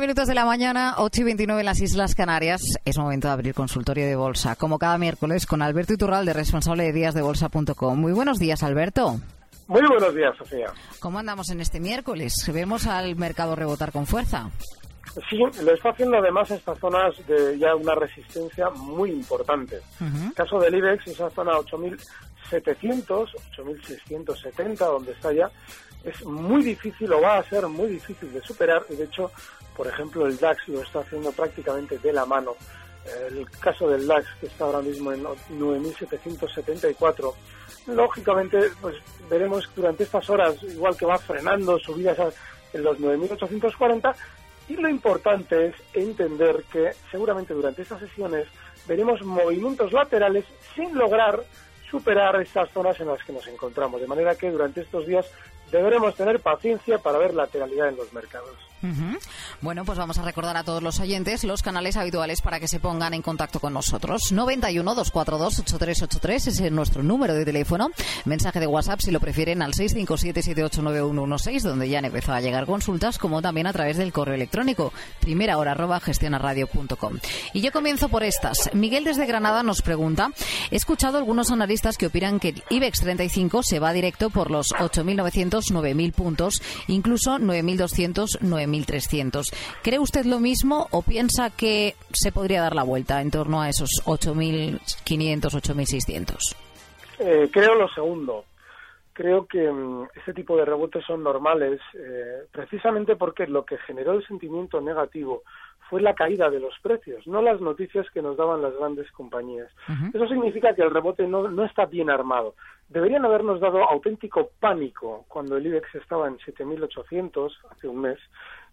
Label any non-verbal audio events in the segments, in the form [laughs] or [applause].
29 minutos de la mañana, 8 y 29 en las Islas Canarias. Es momento de abrir consultorio de bolsa, como cada miércoles, con Alberto Iturralde, responsable de díasdebolsa.com. Muy buenos días, Alberto. Muy buenos días, Sofía. ¿Cómo andamos en este miércoles? ¿Vemos al mercado rebotar con fuerza? Sí, lo está haciendo además estas zonas de ya una resistencia muy importante. En el caso del IBEX, esa zona 8.700, 8.670, donde está ya, es muy difícil o va a ser muy difícil de superar. Y de hecho, por ejemplo, el DAX lo está haciendo prácticamente de la mano. El caso del DAX, que está ahora mismo en 9.774, lógicamente, pues veremos durante estas horas, igual que va frenando subidas en los 9.840, y lo importante es entender que seguramente durante estas sesiones veremos movimientos laterales sin lograr superar estas zonas en las que nos encontramos. De manera que durante estos días deberemos tener paciencia para ver lateralidad en los mercados. Bueno, pues vamos a recordar a todos los oyentes los canales habituales para que se pongan en contacto con nosotros. 91 242 8383 ese es nuestro número de teléfono. Mensaje de WhatsApp si lo prefieren al 657789116 donde ya han empezado a llegar consultas, como también a través del correo electrónico primera hora arroba gestionaradio.com. Y yo comienzo por estas. Miguel desde Granada nos pregunta, he escuchado algunos analistas que opinan que el IBEX 35 se va directo por los 8.900, 9.000 puntos, incluso 9.200, 9.000 1.300. ¿Cree usted lo mismo o piensa que se podría dar la vuelta en torno a esos 8.500, 8.600? Eh, creo lo segundo. Creo que mm, este tipo de rebotes son normales eh, precisamente porque lo que generó el sentimiento negativo fue la caída de los precios, no las noticias que nos daban las grandes compañías. Eso significa que el rebote no, no está bien armado. Deberían habernos dado auténtico pánico cuando el IBEX estaba en 7.800 hace un mes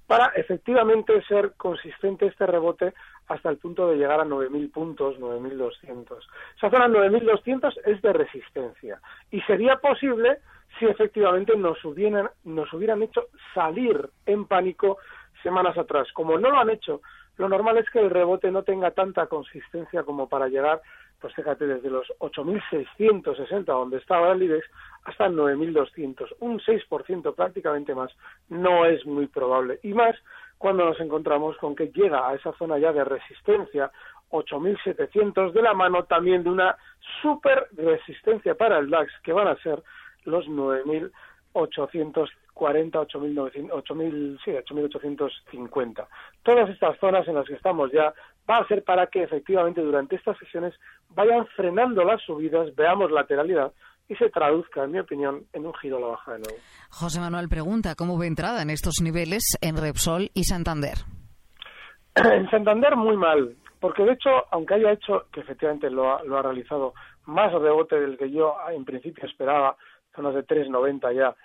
para efectivamente ser consistente este rebote hasta el punto de llegar a 9.000 puntos, 9.200. Esa zona 9.200 es de resistencia y sería posible si efectivamente nos hubieran, nos hubieran hecho salir en pánico semanas atrás. Como no lo han hecho, lo normal es que el rebote no tenga tanta consistencia como para llegar, pues fíjate, desde los 8.660, donde estaba el IBEX, hasta 9.200. Un 6% prácticamente más no es muy probable. Y más cuando nos encontramos con que llega a esa zona ya de resistencia 8.700 de la mano también de una super resistencia para el DAX que van a ser los 9.800 40, 8.800, sí, 8.850. Todas estas zonas en las que estamos ya va a ser para que efectivamente durante estas sesiones vayan frenando las subidas, veamos lateralidad y se traduzca, en mi opinión, en un giro a la baja de nuevo. José Manuel pregunta, ¿cómo ve entrada en estos niveles en Repsol y Santander? [clears throat] En Santander muy mal, porque de hecho, aunque haya hecho, que efectivamente lo ha, lo ha realizado, más rebote del que yo en principio esperaba, zonas de 3,90 ya,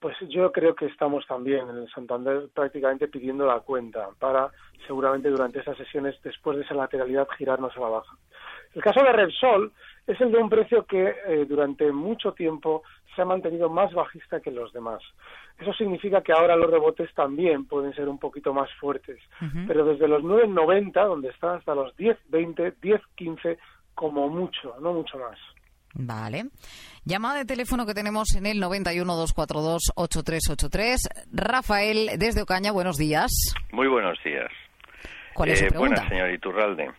pues yo creo que estamos también en el Santander prácticamente pidiendo la cuenta para seguramente durante esas sesiones, después de esa lateralidad, girarnos a la baja. El caso de Repsol es el de un precio que eh, durante mucho tiempo se ha mantenido más bajista que los demás. Eso significa que ahora los rebotes también pueden ser un poquito más fuertes, pero desde los 9.90, donde están hasta los 10.20, 10.15, como mucho, no mucho más. Vale. Llamada de teléfono que tenemos en el 91-242-8383. Rafael, desde Ocaña, buenos días. Muy buenos días. ¿Cuál es su Eh, pregunta? Buenas, señor Iturralde.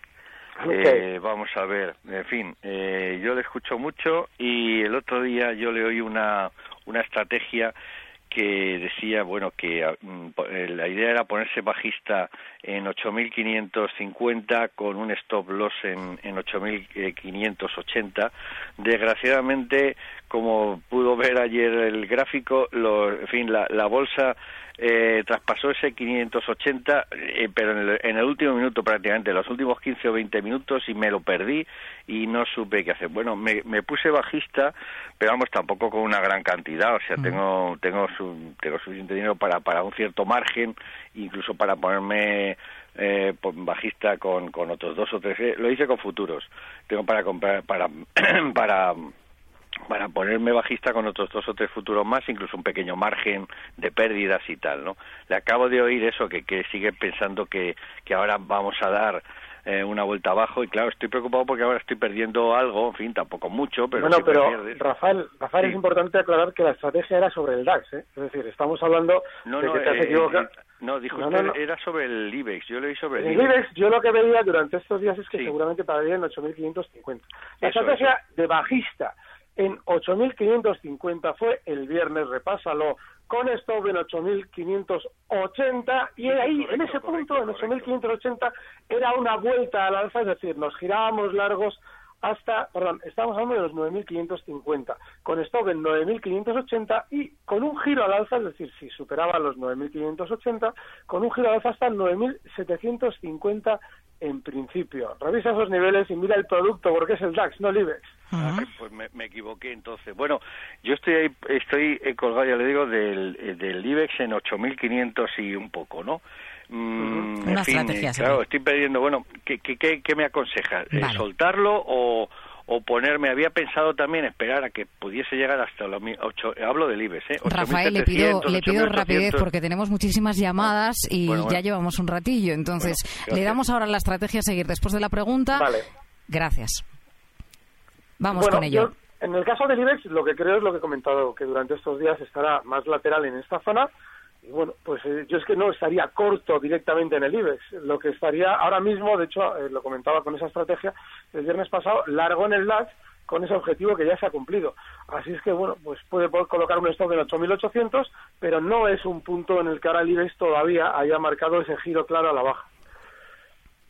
Eh, vamos a ver, en fin, eh, yo le escucho mucho y el otro día yo le oí una, una estrategia que decía, bueno, que ah, mm, eh, la idea era ponerse bajista en 8.550 con un stop loss en, en 8.580. Desgraciadamente, como pudo ver ayer el gráfico, lo, en fin, la, la bolsa eh, traspasó ese 580, eh, pero en el, en el último minuto prácticamente, los últimos 15 o 20 minutos y me lo perdí y no supe qué hacer. Bueno, me, me puse bajista, pero vamos, tampoco con una gran cantidad, o sea, tengo tengo su- tengo suficiente dinero para para un cierto margen, incluso para ponerme eh, po- bajista con, con otros dos o tres. eh, lo hice con futuros. Tengo para comprar para [clears throat] para para ponerme bajista con otros dos o tres futuros más, incluso un pequeño margen de pérdidas y tal, ¿no? Le acabo de oír eso, que, que sigue pensando que, que ahora vamos a dar eh, una vuelta abajo y claro, estoy preocupado porque ahora estoy perdiendo algo, en fin, tampoco mucho, pero bueno, pero pierdes. Rafael, Rafael Sí. es importante aclarar que la estrategia era sobre el DAX, ¿eh? Es decir, estamos hablando No, de no, que te has eh, equivocado. eh, no, dijo No, usted, no, era sobre el IBEX, yo leí sobre el IBEX. IBEX, yo lo que veía durante estos días es que Sí. seguramente pararía en 8.550. La Eso, estrategia de bajista en 8.550 fue el viernes, repásalo, con stop en 8.580 y Sí, ahí, correcto, en ese correcto, punto, en 8.580, era una vuelta al alza, es decir, nos girábamos largos hasta, perdón, estamos hablando de los 9.550, con stop en 9.580 y con un giro al alza, es decir, si superaba los 9.580, con un giro al alza hasta 9.750 en principio. Revisa esos niveles y mira el producto, porque es el DAX, no el IBEX. Pues me, me equivoqué entonces. Bueno, yo estoy ahí, estoy eh, colgado, ya le digo, del, eh, del IBEX en 8.500 y un poco, ¿no? Mm, Una en fin, estrategia eh, así. claro, estoy perdiendo. Bueno, ¿qué, qué, qué, qué me aconseja? Vale. ¿Soltarlo o, o ponerme? Había pensado también esperar a que pudiese llegar hasta los mi- ocho, hablo del IBEX, ¿eh? Rafael, le pido, 8.700, le pido 8.800. rapidez porque tenemos muchísimas llamadas y Bueno, bueno. ya llevamos un ratillo. Entonces, Bueno, le damos ahora la estrategia a seguir después de la pregunta. Vale. Gracias. Vamos bueno, con ello. yo, en el caso del IBEX, lo que creo es lo que he comentado, que durante estos días estará más lateral en esta zona. Y bueno, pues eh, yo es que no estaría corto directamente en el IBEX. Lo que estaría ahora mismo, de hecho, eh, lo comentaba con esa estrategia, el viernes pasado, largo en el DAX con ese objetivo que ya se ha cumplido. Así es que, bueno, pues puede poder colocar un stop en 8.800, pero no es un punto en el que ahora el IBEX todavía haya marcado ese giro claro a la baja.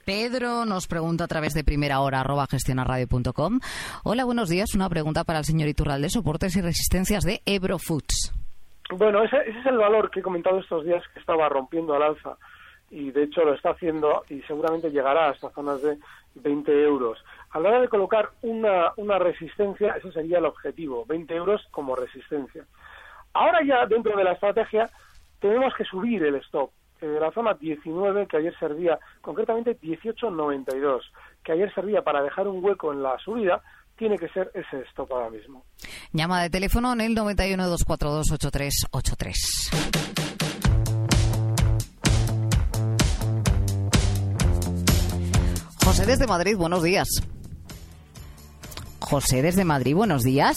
Pedro nos pregunta a través de primera hora arroba gestionarradio.com. Hola, buenos días. Una pregunta para el señor Iturralde, soportes y resistencias de Ebro Foods. Bueno, ese, ese es el valor que he comentado estos días que estaba rompiendo al alza y de hecho lo está haciendo y seguramente llegará hasta zonas de 20 euros. A la hora de colocar una, una resistencia, ese sería el objetivo, 20 euros como resistencia. Ahora ya dentro de la estrategia tenemos que subir el stop. Eh, de la zona 19 que ayer servía, concretamente 18.92, que ayer servía para dejar un hueco en la subida, tiene que ser ese stop ahora mismo. Llama de teléfono en el 91 242 8383. José desde Madrid, buenos días. José desde Madrid, buenos días.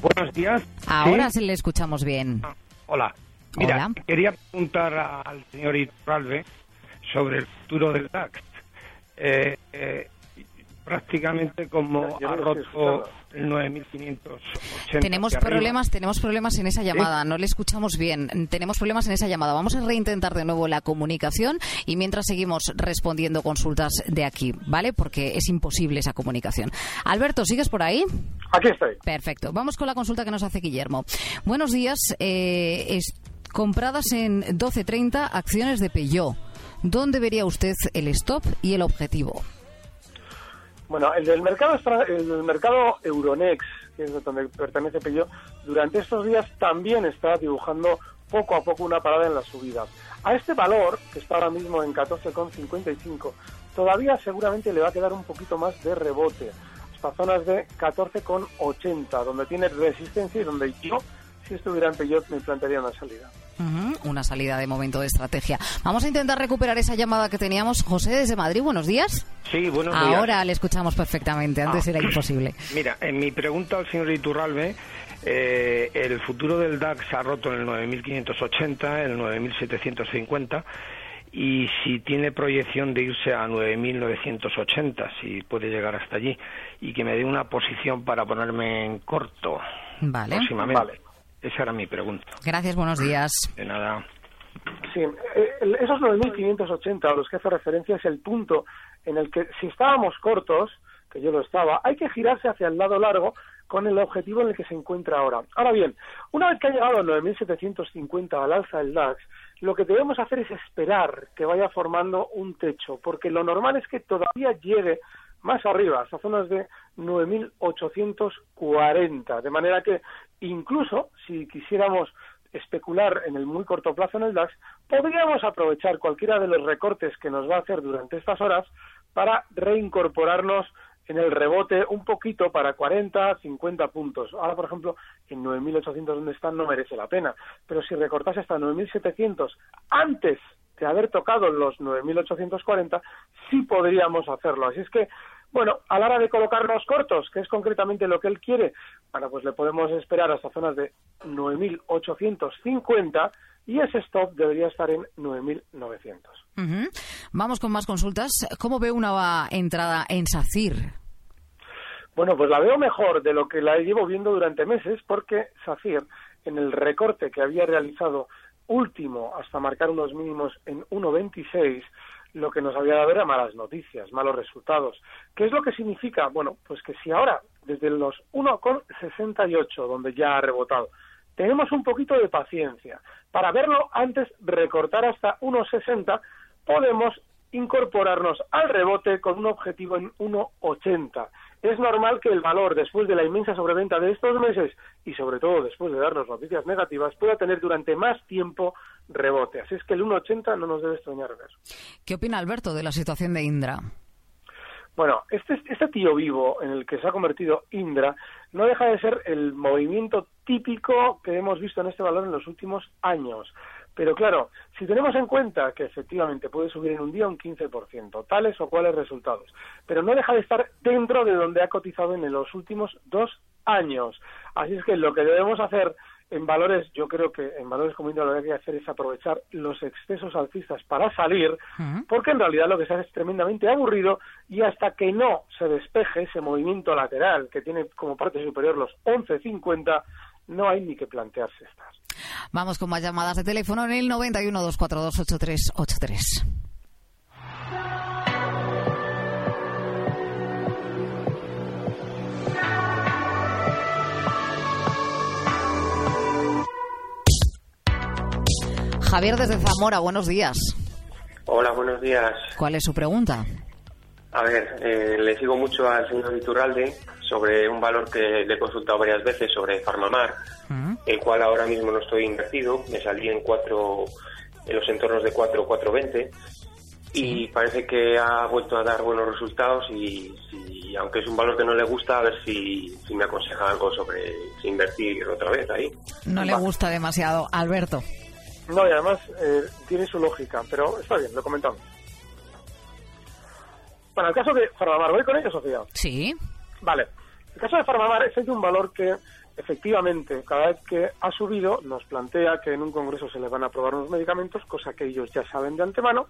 Buenos días. Ahora Sí. se le escuchamos bien. Hola. Mira, Hola. quería preguntar al señor Iturralde sobre el futuro del DAX. Eh, eh, prácticamente como ha roto el 9580. Tenemos problemas, tenemos problemas en esa llamada, no le escuchamos bien. Tenemos problemas en esa llamada. Vamos a reintentar de nuevo la comunicación y mientras seguimos respondiendo consultas de aquí, ¿vale? Porque es imposible esa comunicación. Alberto, ¿sigues por ahí? Aquí estoy. Perfecto. Vamos con la consulta que nos hace Guillermo. Buenos días. eh, es- compradas en 12.30 acciones de Peugeot. ¿Dónde vería usted el stop y el objetivo? Bueno, el del mercado el del mercado Euronext, que es donde pertenece Peugeot, durante estos días también está dibujando poco a poco una parada en la subida. A este valor, que está ahora mismo en 14,55, todavía seguramente le va a quedar un poquito más de rebote, hasta zonas de 14,80, donde tiene resistencia y donde yo si estuviera en Peyot me plantearía una salida. Una salida de momento de estrategia. Vamos a intentar recuperar esa llamada que teníamos. José desde Madrid, buenos días. Sí, buenos días. Ahora le escuchamos perfectamente, antes Ah. era imposible. [clears throat] Mira, en mi pregunta al señor Iturralbe, eh, el futuro del DAX se ha roto en el 9.580, el 9.750, y si tiene proyección de irse a 9.980, si puede llegar hasta allí, y que me dé una posición para ponerme en corto Vale. próximamente. Vale. Esa era mi pregunta. Gracias, buenos días. De nada. Sí, eh, esos 9.580 a los que hace referencia es el punto en el que si estábamos cortos, que yo lo estaba, hay que girarse hacia el lado largo con el objetivo en el que se encuentra ahora. Ahora bien, una vez que ha llegado a 9.750 al alza del DAX, lo que debemos hacer es esperar que vaya formando un techo, porque lo normal es que todavía llegue más arriba, hasta zonas de 9.840, de manera que incluso si quisiéramos especular en el muy corto plazo en el DAX, podríamos aprovechar cualquiera de los recortes que nos va a hacer durante estas horas para reincorporarnos en el rebote un poquito para 40, 50 puntos. Ahora, por ejemplo, en 9.800 donde están no merece la pena, pero si recortase hasta 9.700 antes de haber tocado los 9.840, sí podríamos hacerlo. Así es que, bueno, a la hora de colocarnos cortos, que es concretamente lo que él quiere, bueno, pues le podemos esperar hasta zonas de 9.850 y ese stop debería estar en 9.900. Ujú. Vamos con más consultas. ¿Cómo ve una entrada en SACIR? Bueno, pues la veo mejor de lo que la llevo viendo durante meses porque SACIR, en el recorte que había realizado último hasta marcar unos mínimos en 1.26, lo que nos había dado era malas noticias, malos resultados. ¿Qué es lo que significa? Bueno, pues que si ahora, desde los 1,68, donde ya ha rebotado, tenemos un poquito de paciencia para verlo antes recortar hasta 1,60, podemos incorporarnos al rebote con un objetivo en 1,80. Es normal que el valor, después de la inmensa sobreventa de estos meses y sobre todo después de darnos noticias negativas, pueda tener durante más tiempo rebote. Así es que el 1,80 no nos debe extrañar ver. ¿Qué opina Alberto de la situación de Indra? Bueno, este, este tío vivo en el que se ha convertido Indra no deja de ser el movimiento típico que hemos visto en este valor en los últimos años. Pero claro, si tenemos en cuenta que efectivamente puede subir en un día un 15%, tales o cuales resultados, pero no deja de estar dentro de donde ha cotizado en los últimos dos años. Así es que lo que debemos hacer en valores, yo creo que en valores como Indra lo que hay que hacer es aprovechar los excesos alcistas para salir, porque en realidad lo que se hace es tremendamente aburrido y hasta que no se despeje ese movimiento lateral que tiene como parte superior los 11.50, no hay ni que plantearse estas. Vamos con más llamadas de teléfono en el 91 242 8383. Javier desde Zamora, buenos días. Hola, buenos días. ¿Cuál es su pregunta? A ver, eh, le sigo mucho al señor Iturralde sobre un valor que le he consultado varias veces sobre Farmamar, el cual ahora mismo no estoy invertido. Me salí en cuatro, en los entornos de 4 420 y parece que ha vuelto a dar buenos resultados y, si- aunque es un valor que no le gusta, a ver si, si me aconseja algo sobre si invertir otra vez ahí. No le Va. gusta demasiado. Alberto. No, y además eh, tiene su lógica, pero está bien, lo comentamos. Bueno, el caso de Farmamar, ¿voy con ello, Sofía? Sí. Vale. El caso de Farmamar es un valor que efectivamente cada vez que ha subido nos plantea que en un congreso se le van a aprobar unos medicamentos, cosa que ellos ya saben de antemano,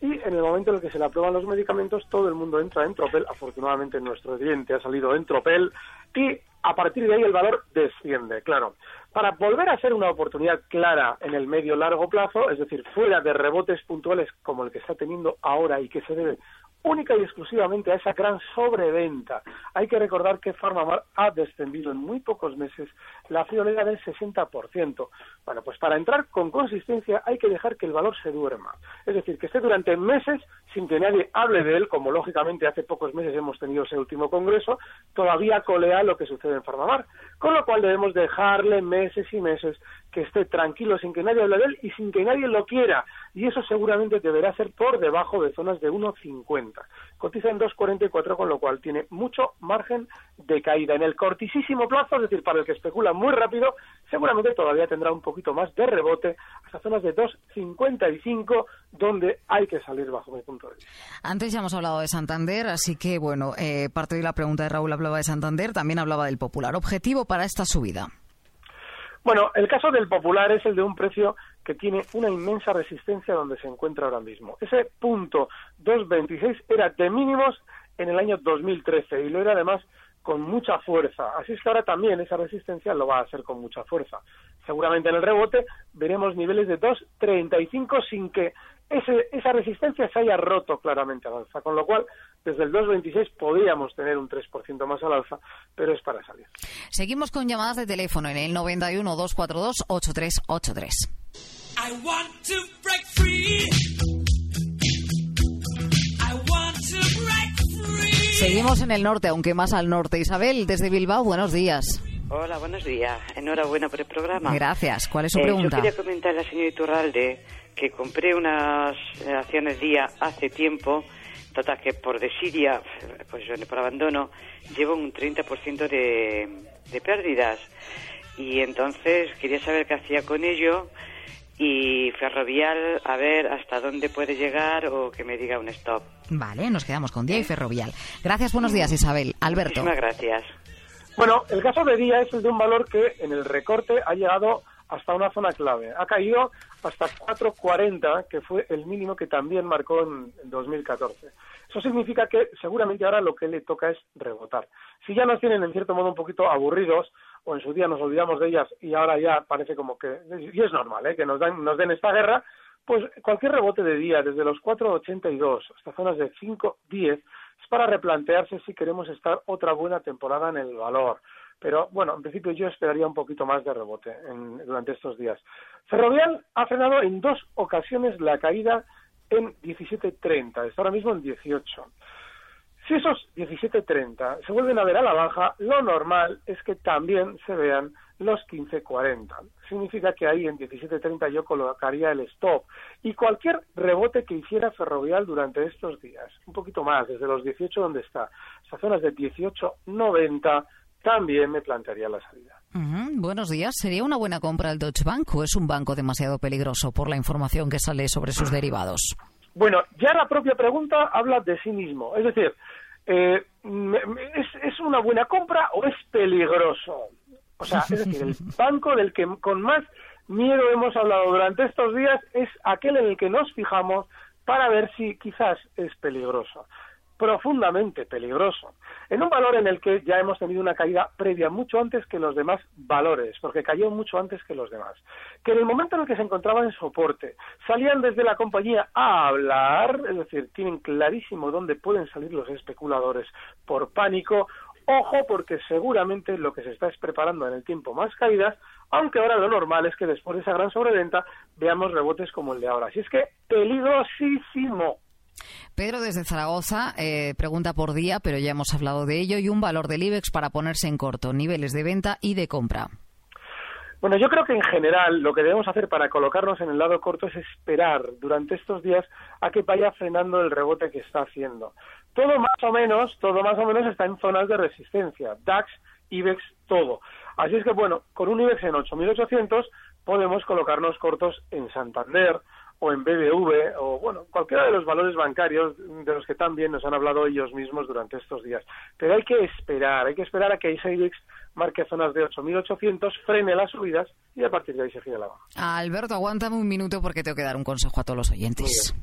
y en el momento en el que se le aprueban los medicamentos todo el mundo entra en tropel, afortunadamente nuestro cliente ha salido en tropel y a partir de ahí el valor desciende, claro. Para volver a ser una oportunidad clara en el medio largo plazo, es decir, fuera de rebotes puntuales como el que está teniendo ahora y que se debe única y exclusivamente a esa gran sobreventa. Hay que recordar que Farmamar ha descendido en muy pocos meses la friolera del 60%. Bueno, pues para entrar con consistencia hay que dejar que el valor se duerma. Es decir, que esté durante meses sin que nadie hable de él, como lógicamente hace pocos meses hemos tenido ese último congreso, todavía colea lo que sucede en Farmamar. Con lo cual debemos dejarle meses y meses que esté tranquilo sin que nadie hable de él y sin que nadie lo quiera. Y eso seguramente deberá ser por debajo de zonas de 1,50. 2.40. Cotiza en 2.44, con lo cual tiene mucho margen de caída. En el cortísimo plazo, es decir, para el que especula muy rápido, seguramente todavía tendrá un poquito más de rebote hasta zonas de 2.55, donde hay que salir bajo mi punto de vista. Antes ya hemos hablado de Santander, así que, bueno, eh, parte de la pregunta de Raúl hablaba de Santander, también hablaba del Popular. ¿Objetivo para esta subida? Bueno, el caso del Popular es el de un precio que tiene una inmensa resistencia donde se encuentra ahora mismo. Ese punto 2.26 era de mínimos en el año 2013 y lo era además con mucha fuerza. Así es que ahora también esa resistencia lo va a hacer con mucha fuerza. Seguramente en el rebote veremos niveles de 2.35 sin que ese, esa resistencia se haya roto claramente al alza, con lo cual desde el 2,26 podríamos tener un 3% más al alza, pero es para salir. Seguimos con llamadas de teléfono en el 91 242 8383. Seguimos en el norte, aunque más al norte. Isabel, desde Bilbao, buenos días. Hola, buenos días. Enhorabuena por el programa. Gracias. ¿Cuál es su Eh, pregunta? Yo quería comentar a la señora Iturralde que compré unas acciones día hace tiempo, total que por desidia, pues por abandono, llevo un 30% de, de pérdidas. Y entonces quería saber qué hacía con ello y Ferrovial, a ver hasta dónde puede llegar o que me diga un stop. Vale, nos quedamos con Día y Ferrovial. Gracias, buenos días, Isabel. Alberto. Muchísimas gracias. Bueno, el caso de día es el de un valor que en el recorte ha llegado hasta una zona clave. Ha caído hasta 4.40, que fue el mínimo que también marcó en, en 2014. Eso significa que seguramente ahora lo que le toca es rebotar. Si ya nos tienen en cierto modo un poquito aburridos, o en su día nos olvidamos de ellas y ahora ya parece como que, y es normal, ¿eh? que nos, dan, nos den esta guerra, pues cualquier rebote de día, desde los 4.82 hasta zonas de 5.10, es para replantearse si queremos estar otra buena temporada en el valor. Pero bueno, en principio yo esperaría un poquito más de rebote en- durante estos días. Ferrovial ha frenado en dos ocasiones la caída en 17.30, está ahora mismo en 18. Si esos 17.30 se vuelven a ver a la baja, lo normal es que también se vean los 15.40. Significa que ahí en 17.30 yo colocaría el stop. Y cualquier rebote que hiciera Ferrovial durante estos días, un poquito más, desde los 18 donde está, hasta zonas de 18.90, también me plantearía la salida. Ujú, Buenos días. ¿Sería una buena compra el Deutsche Bank o es un banco demasiado peligroso por la información que sale sobre sus derivados? Bueno, ya la propia pregunta habla de sí mismo. Es decir, eh, me- me- ¿es, ¿es una buena compra o es peligroso? O sea, es decir, el [laughs] banco del que con más miedo hemos hablado durante estos días es aquel en el que nos fijamos para ver si quizás es peligroso profundamente peligroso, en un valor en el que ya hemos tenido una caída previa mucho antes que los demás valores, porque cayó mucho antes que los demás, que en el momento en el que se encontraba en soporte, salían desde la compañía a hablar, es decir, tienen clarísimo dónde pueden salir los especuladores por pánico, ojo porque seguramente lo que se está es preparando en el tiempo más caídas, aunque ahora lo normal es que después de esa gran sobreventa veamos rebotes como el de ahora. Así es que peligrosísimo. Pedro desde Zaragoza eh, pregunta por día, pero ya hemos hablado de ello, y un valor del IBEX para ponerse en corto, niveles de venta y de compra. Bueno, yo creo que en general lo que debemos hacer para colocarnos en el lado corto es esperar durante estos días a que vaya frenando el rebote que está haciendo. Todo más o menos, todo más o menos está en zonas de resistencia. DAX, IBEX, todo. Así es que bueno, con un IBEX en 8.800 podemos colocarnos cortos en Santander o en BBV o bueno, cualquiera de los valores bancarios de los que también nos han hablado ellos mismos durante estos días. Pero hay que esperar, hay que esperar a que ese IBEX marque zonas de 8.800, frene las subidas y a partir de ahí se gire la baja. Alberto, aguántame un minuto porque tengo que dar un consejo a todos los oyentes.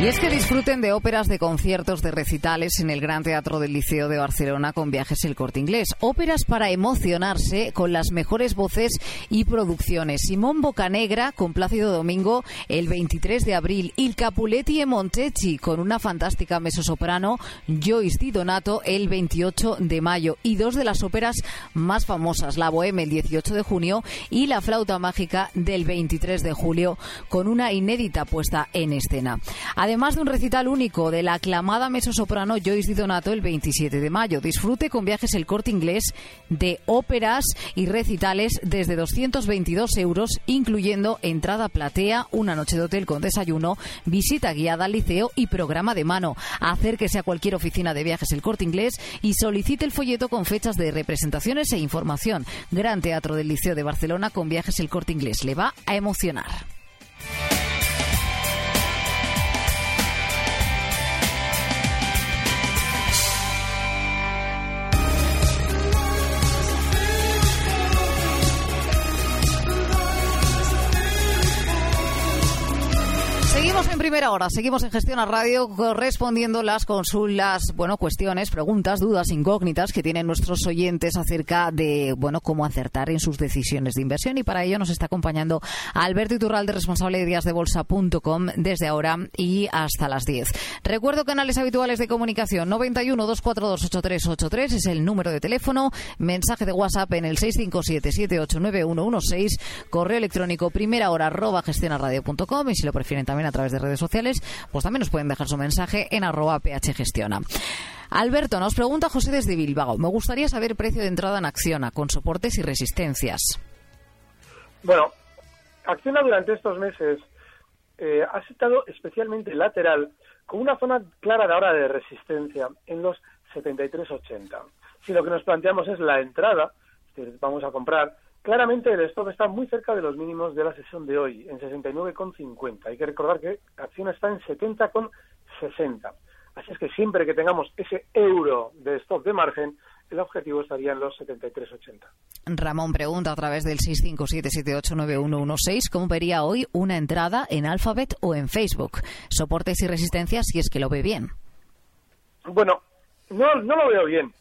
Y es que disfruten de óperas, de conciertos, de recitales en el Gran Teatro del Liceo de Barcelona con Viajes El Corte Inglés. Óperas para emocionarse con las mejores voces y producciones. Simón Bocanegra con Plácido Domingo el 23 de abril. Il Capuletti e Montecchi con una fantástica mezzosoprano Joyce Di Donato el 28 de mayo. Y dos de las óperas más famosas, La Boheme el 18 de junio y La Flauta Mágica del 23 de julio con una inédita puesta en escena. Además de un recital único de la aclamada mezzosoprano Joyce Di Donato el 27 de mayo. Disfrute con viajes el corte inglés de óperas y recitales desde 222 euros, incluyendo entrada platea, una noche de hotel con desayuno, visita guiada al liceo y programa de mano. Acérquese a cualquier oficina de viajes el corte inglés y solicite el folleto con fechas de representaciones e información. Gran Teatro del Liceo de Barcelona con viajes el corte inglés. Le va a emocionar. Primera hora, seguimos en Gestión a Radio correspondiendo las consultas, bueno, cuestiones, preguntas, dudas, incógnitas que tienen nuestros oyentes acerca de, bueno, cómo acertar en sus decisiones de inversión. Y para ello nos está acompañando Alberto Iturralde, responsable de díasdebolsa.com desde ahora y hasta las 10. Recuerdo canales habituales de comunicación. 91 242 8383 es el número de teléfono, mensaje de WhatsApp en el 657789116, correo electrónico primera hora arroba gestionaradio.com y si lo prefieren también a través de redes sociales, pues también nos pueden dejar su mensaje en arroba phgestiona. Alberto, nos pregunta José desde Bilbao. Me gustaría saber precio de entrada en Acciona, con soportes y resistencias. Bueno, Acciona durante estos meses eh, ha estado especialmente lateral, con una zona clara de ahora de resistencia en los 73.80. Si lo que nos planteamos es la entrada, vamos a comprar, Claramente el stock está muy cerca de los mínimos de la sesión de hoy, en 69,50. Hay que recordar que acción está en 70,60. Así es que siempre que tengamos ese euro de stock de margen, el objetivo estaría en los 73,80. Ramón pregunta a través del 657789116 cómo vería hoy una entrada en Alphabet o en Facebook. Soportes y resistencias si es que lo ve bien. Bueno, no, no lo veo bien.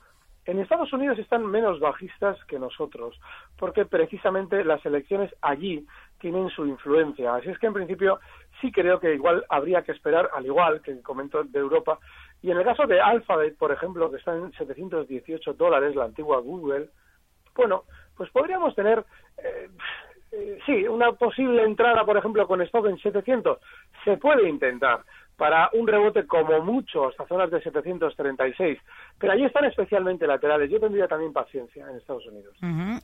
En Estados Unidos están menos bajistas que nosotros, porque precisamente las elecciones allí tienen su influencia. Así es que en principio sí creo que igual habría que esperar, al igual que comento de Europa. Y en el caso de Alphabet, por ejemplo, que está en 718 dólares, la antigua Google, bueno, pues podríamos tener, eh, eh, sí, una posible entrada, por ejemplo, con stock en 700. Se puede intentar para un rebote como mucho hasta zonas de 736. Pero allí están especialmente laterales. Yo tendría también paciencia en Estados Unidos.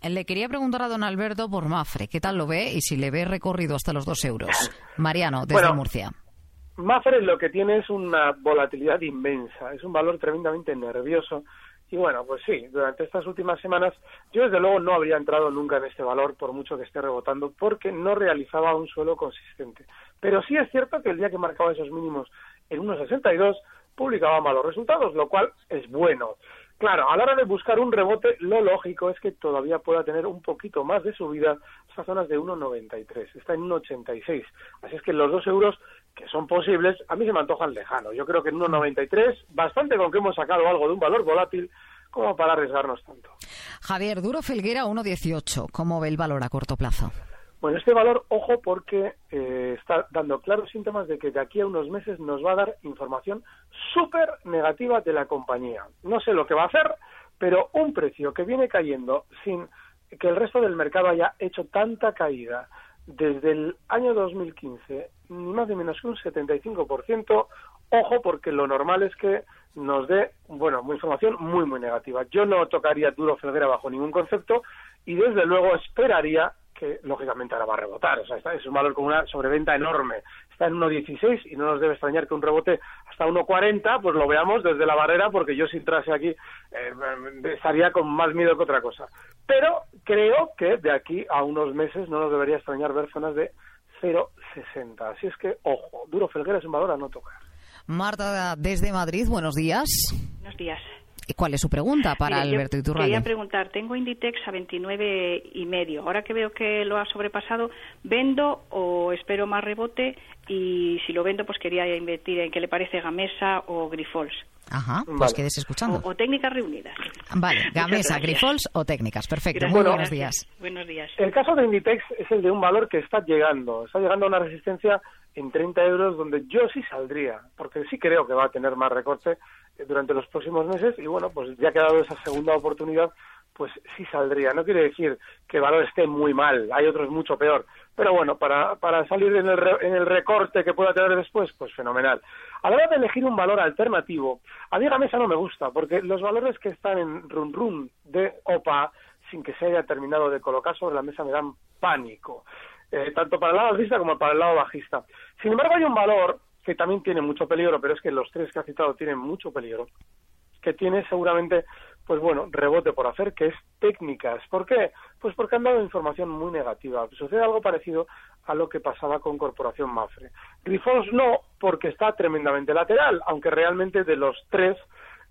Le quería preguntar a don Alberto por Mafre, ¿qué tal lo ve y si le ve recorrido hasta los dos euros? [laughs] Mariano, desde Murcia. Mafre lo que tiene es una volatilidad inmensa, es un valor tremendamente nervioso. Y bueno, pues sí, durante estas últimas semanas yo desde luego no habría entrado nunca en este valor por mucho que esté rebotando porque no realizaba un suelo consistente. Pero sí es cierto que el día que marcaba esos mínimos en 1,62 publicaba malos resultados, lo cual es bueno. Claro, a la hora de buscar un rebote, lo lógico es que todavía pueda tener un poquito más de subida hasta zonas de 1,93. Está en 1,86. Así es que los dos euros que son posibles, a mí se me antojan lejanos. Yo creo que en 1,93, bastante con que hemos sacado algo de un valor volátil como para arriesgarnos tanto. Javier, Duro Felguera 1,18. ¿Cómo ve el valor a corto plazo? Bueno, este valor, ojo, porque eh, está dando claros síntomas de que de aquí a unos meses nos va a dar información súper negativa de la compañía. No sé lo que va a hacer, pero un precio que viene cayendo sin que el resto del mercado haya hecho tanta caída desde el año 2015, ni más ni menos que un 75%, ojo, porque lo normal es que nos dé, bueno, información muy, muy negativa. Yo no tocaría duro Felguera bajo ningún concepto y desde luego esperaría que lógicamente ahora va a rebotar. O sea, es un valor con una sobreventa enorme. Está en 1.16 y no nos debe extrañar que un rebote hasta 1.40, pues lo veamos desde la barrera, porque yo si entrase aquí eh, estaría con más miedo que otra cosa. Pero creo que de aquí a unos meses no nos debería extrañar ver zonas de 0.60. Así es que, ojo, Duro Felguera es un valor a no tocar. Marta, desde Madrid, buenos días. Buenos días. ¿Cuál es su pregunta para Alberto Iturralde? Quería preguntar, tengo Inditex a 29 y medio. Ahora que veo que lo ha sobrepasado, ¿vendo o espero más rebote? Y si lo vendo, pues quería invertir en qué le parece Gamesa o Grifols. Ajá, pues quedes escuchando. O, técnicas reunidas. Vale, Gamesa, Grifols o técnicas. Perfecto, muy buenos días. Buenos días. El caso de Inditex es el de un valor que está llegando. Está llegando a una resistencia en 30 euros donde yo sí saldría, porque sí creo que va a tener más recorte durante los próximos meses y bueno, pues ya que ha dado esa segunda oportunidad, pues sí saldría. No quiere decir que el valor esté muy mal, hay otros mucho peor. Pero bueno, para, para salir en el, en el recorte que pueda tener después, pues fenomenal. A la hora de elegir un valor alternativo, a mí la mesa no me gusta, porque los valores que están en run run de OPA, sin que se haya terminado de colocar sobre la mesa, me dan pánico. Eh, tanto para el lado alcista como para el lado bajista. Sin embargo, hay un valor que también tiene mucho peligro, pero es que los tres que ha citado tienen mucho peligro, que tiene seguramente, pues bueno, rebote por hacer, que es técnicas. ¿Por qué? Pues porque han dado información muy negativa. Sucede algo parecido a lo que pasaba con Corporación Mafre. Grifols no, porque está tremendamente lateral, aunque realmente de los tres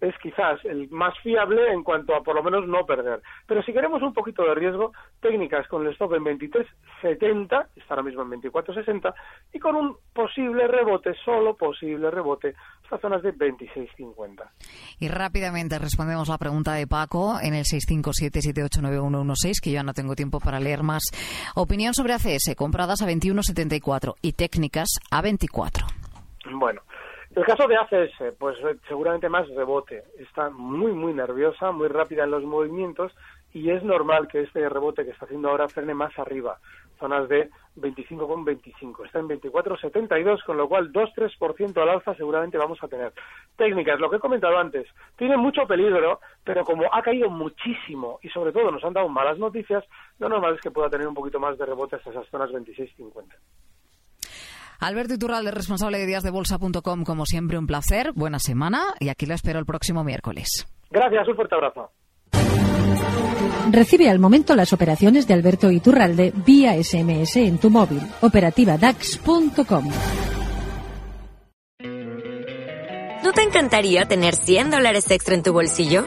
es quizás el más fiable en cuanto a por lo menos no perder. Pero si queremos un poquito de riesgo, técnicas con el stop en 23.70, está ahora mismo en 24.60, y con un posible rebote, solo posible rebote, hasta zonas de 26.50. Y rápidamente respondemos la pregunta de Paco en el 657-789116, que yo ya no tengo tiempo para leer más. Opinión sobre ACS, compradas a 21.74 y técnicas a 24. Bueno, el caso de ACS, pues eh, seguramente más rebote. Está muy, muy nerviosa, muy rápida en los movimientos y es normal que este rebote que está haciendo ahora frene más arriba, zonas de 25,25. Está en 24,72, con lo cual 2-3% al alza seguramente vamos a tener. Técnicas, lo que he comentado antes, tiene mucho peligro, pero como ha caído muchísimo y sobre todo nos han dado malas noticias, lo normal es que pueda tener un poquito más de rebote hasta esas zonas 26,50. Alberto Iturralde, responsable de díasdebolsa.com, como siempre un placer, buena semana y aquí lo espero el próximo miércoles. Gracias, un fuerte abrazo. Recibe al momento las operaciones de Alberto Iturralde vía SMS en tu móvil. Operativa DAX.com. ¿No te encantaría tener 100 dólares extra en tu bolsillo?